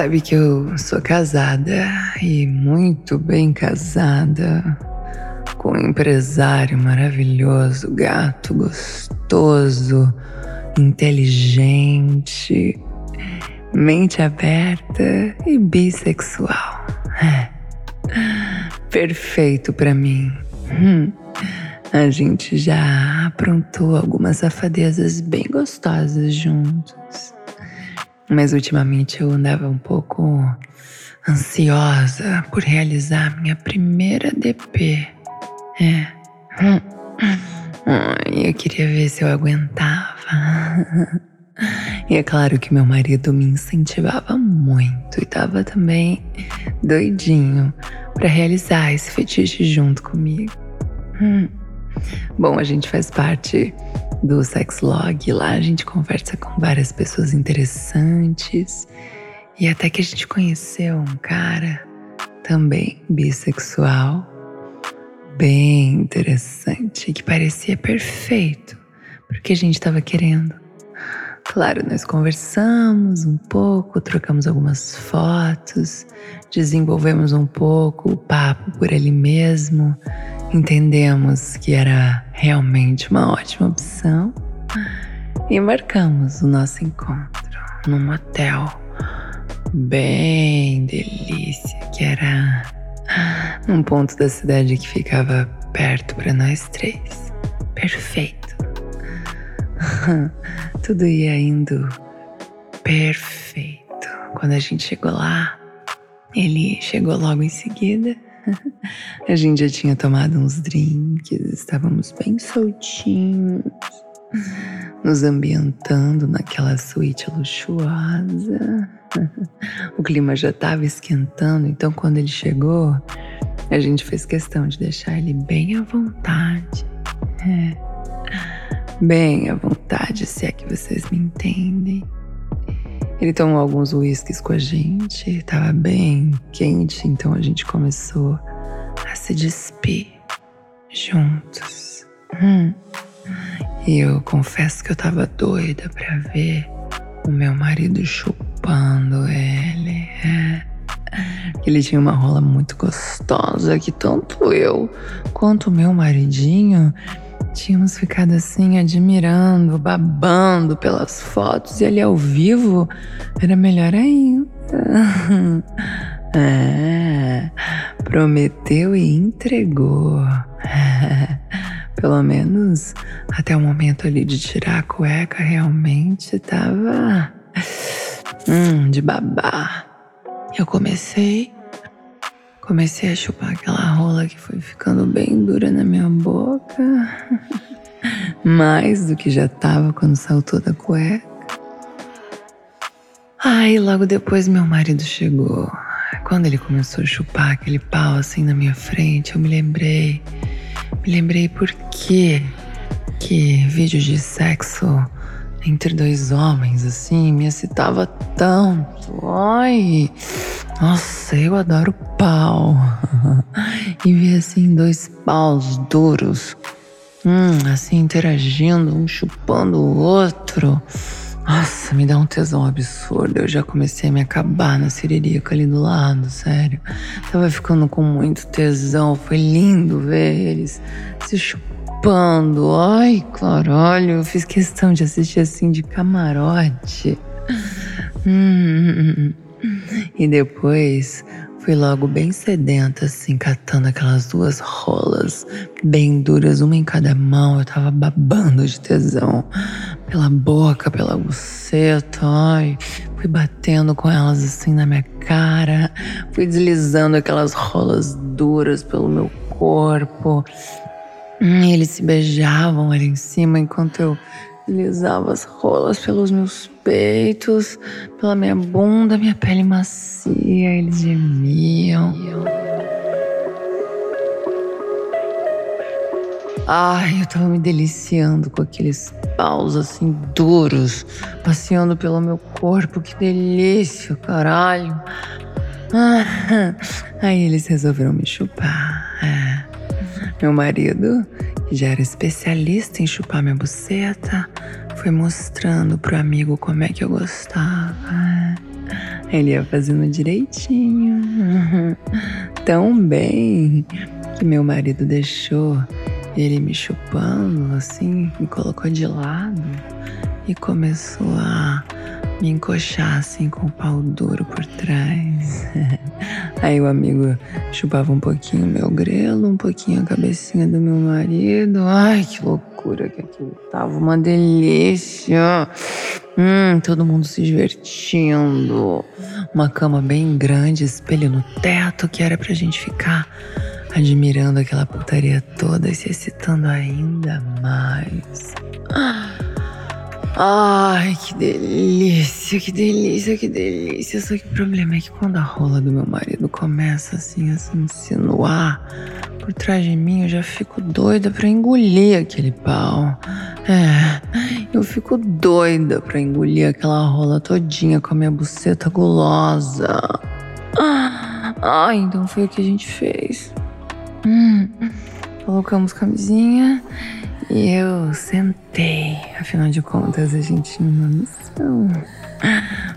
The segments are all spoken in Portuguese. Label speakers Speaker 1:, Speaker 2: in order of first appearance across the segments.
Speaker 1: Sabe que eu sou casada e muito bem casada com um empresário maravilhoso, gato gostoso, inteligente, mente aberta e bissexual. Perfeito para mim. Hum. A gente já aprontou algumas safadezas bem gostosas juntos. Mas ultimamente eu andava um pouco ansiosa por realizar minha primeira DP. É. Eu queria ver se eu aguentava. E é claro que meu marido me incentivava muito e tava também doidinho para realizar esse fetiche junto comigo. Hum. Bom, a gente faz parte do Sexlog. Lá a gente conversa com várias pessoas interessantes. E até que a gente conheceu um cara também bissexual, bem interessante, que parecia perfeito para que a gente estava querendo. Claro, nós conversamos um pouco, trocamos algumas fotos, desenvolvemos um pouco o papo por ali mesmo, entendemos que era realmente uma ótima opção e marcamos o nosso encontro num motel bem delícia, que era num ponto da cidade que ficava perto para nós três. Perfeito. Tudo ia indo perfeito. Quando a gente chegou lá, ele chegou logo em seguida. A gente já tinha tomado uns drinks, estávamos bem soltinhos, nos ambientando naquela suíte luxuosa. O clima já estava esquentando, então quando ele chegou, a gente fez questão de deixar ele bem à vontade. É bem à vontade, se é que vocês me entendem. Ele tomou alguns uísques com a gente, estava bem quente, então a gente começou a se despir juntos. Hum. E eu confesso que eu tava doida para ver o meu marido chupando ele. É. Ele tinha uma rola muito gostosa que tanto eu quanto o meu maridinho Tínhamos ficado assim, admirando, babando pelas fotos, e ali ao vivo era melhor ainda. É, prometeu e entregou. Pelo menos até o momento ali de tirar a cueca, realmente tava hum, de babar. Eu comecei Comecei a chupar aquela rola que foi ficando bem dura na minha boca. Mais do que já tava quando saltou da cueca. Aí logo depois meu marido chegou. Quando ele começou a chupar aquele pau assim na minha frente, eu me lembrei. Me lembrei por que que vídeo de sexo entre dois homens assim me excitava tanto. Ai! Nossa, eu adoro pau. e vi assim dois paus duros, hum, assim interagindo, um chupando o outro. Nossa, me dá um tesão absurdo. Eu já comecei a me acabar na siririca ali do lado, sério. Tava ficando com muito tesão. Foi lindo ver eles se chupando. Ai, caralho. Eu fiz questão de assistir assim de camarote. Hum. E depois fui logo bem sedenta, assim, catando aquelas duas rolas bem duras, uma em cada mão. Eu tava babando de tesão. Pela boca, pela buceta, ai. Fui batendo com elas assim na minha cara. Fui deslizando aquelas rolas duras pelo meu corpo. Eles se beijavam ali em cima enquanto eu deslizava as rolas pelos meus peitos, pela minha bunda, minha pele macia, eles gemiam. Ai, eu tava me deliciando com aqueles paus assim duros, passeando pelo meu corpo, que delícia, caralho. Ah, aí eles resolveram me chupar. Meu marido, que já era especialista em chupar minha buceta, foi mostrando pro amigo como é que eu gostava. Ele ia fazendo direitinho. Tão bem que meu marido deixou ele me chupando assim, me colocou de lado e começou a me encoxar assim com o pau duro por trás. Aí o amigo chupava um pouquinho meu grelo, um pouquinho a cabecinha do meu marido. Ai, que loucura que aquilo tava, uma delícia. Hum, todo mundo se divertindo. Uma cama bem grande, espelho no teto que era pra gente ficar admirando aquela putaria toda e se excitando ainda mais. Ai, que delícia, que delícia, que delícia. Só que o problema é que quando a rola do meu marido começa assim a se insinuar por trás de mim, eu já fico doida pra engolir aquele pau. É, eu fico doida pra engolir aquela rola todinha com a minha buceta gulosa. Ah, então foi o que a gente fez. Hum, colocamos camisinha e eu sentei. Afinal de contas, a gente tinha uma missão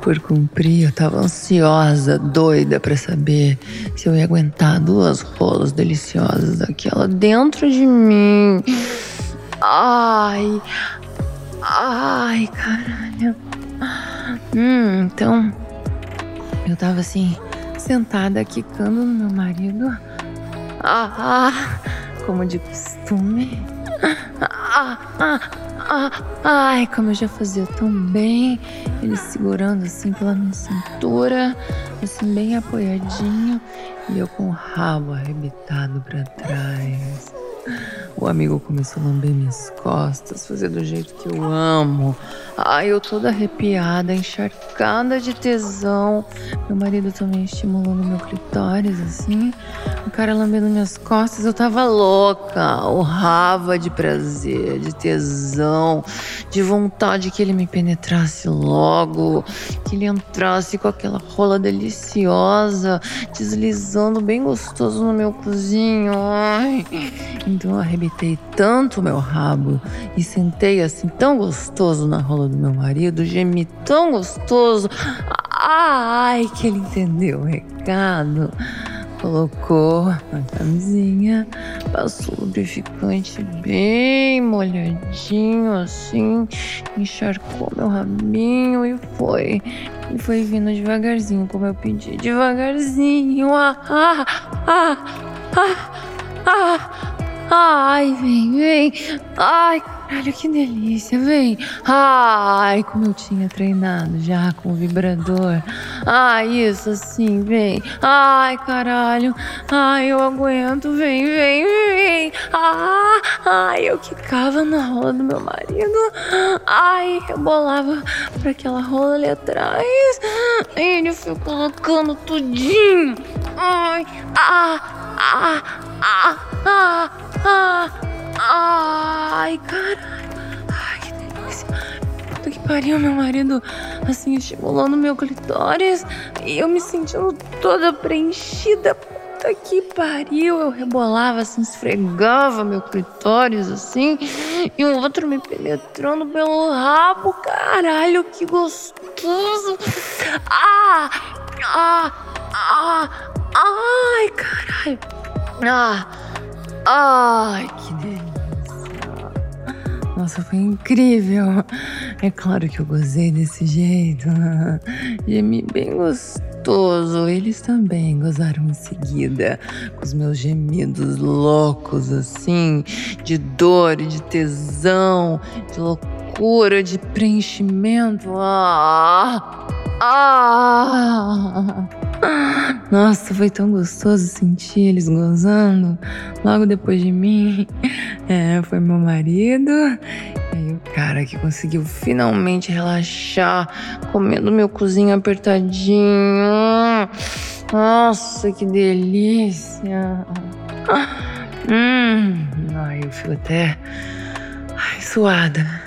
Speaker 1: por cumprir. Eu tava ansiosa, doida para saber se eu ia aguentar duas rolas deliciosas daquela dentro de mim. Ai, ai, caralho. Hum, então eu tava assim, sentada, quicando no meu marido. Ah, ah, como de costume. Ah, ah, ah, ai, como eu já fazia tão bem. Ele segurando assim pela minha cintura, assim bem apoiadinho, e eu com o rabo arrebitado para trás. O amigo começou a lamber minhas costas, fazer do jeito que eu amo. Ai, eu toda arrepiada, encharcada de tesão. Meu marido também estimulando meu clitóris, assim. O cara lambendo minhas costas, eu tava louca. Urrava de prazer, de tesão, de vontade que ele me penetrasse logo. Que ele entrasse com aquela rola deliciosa, deslizando bem gostoso no meu cozinho. Ai. Então eu arrebitei tanto meu rabo e sentei assim tão gostoso na rola do meu marido, gemi tão gostoso. Ai, que ele entendeu o recado. Colocou a camisinha, passou lubrificante bem molhadinho assim, encharcou meu rabinho e foi. E foi vindo devagarzinho, como eu pedi, devagarzinho. Ah, ah, ah, ah, ah. Ai, vem, vem. Ai, caralho, que delícia, vem. Ai, como eu tinha treinado já com o vibrador. Ai, isso assim, vem. Ai, caralho. Ai, eu aguento, vem, vem, vem. Ah, ai, eu quicava na rola do meu marido. Ai, eu bolava pra aquela rola ali atrás. E ele foi colocando tudinho. Ai, ah, ah, ah, ah. Ah, ai, caralho. Ai, que delícia. Puta que pariu, meu marido assim estimulando meu clitóris e eu me sentindo toda preenchida. Puta que pariu. Eu rebolava assim, esfregava meu clitóris assim e o outro me penetrando pelo rabo. Caralho, que gostoso. Ah, ah, ah, ai, caralho. Ah. Ai, que delícia! Nossa, foi incrível! É claro que eu gozei desse jeito. Gemi bem gostoso. Eles também gozaram em seguida, com os meus gemidos loucos, assim, de dor e de tesão, de loucura, de preenchimento. Ah! Ah! Nossa, foi tão gostoso sentir eles gozando logo depois de mim. É, foi meu marido. Aí eu cara que conseguiu finalmente relaxar, comendo meu cozinho apertadinho. Nossa, que delícia! Hum, ai, eu fico até ai, suada.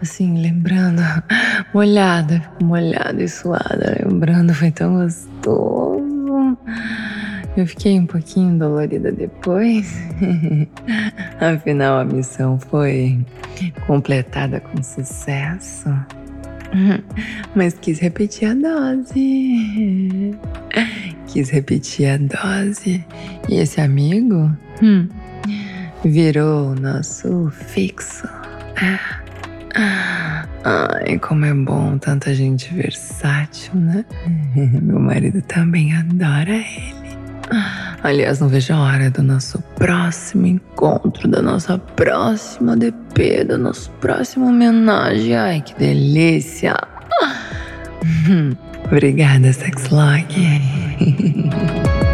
Speaker 1: Assim, lembrando, molhada, molhada e suada, lembrando, foi tão gostoso. Eu fiquei um pouquinho dolorida depois. Afinal, a missão foi completada com sucesso. Mas quis repetir a dose. Quis repetir a dose. E esse amigo hum, virou nosso fixo. Ai, como é bom tanta gente versátil, né? Meu marido também adora ele. Aliás, não vejo a hora do nosso próximo encontro, da nossa próxima DP, do nosso próximo homenagem. Ai, que delícia! Obrigada, Sexlog.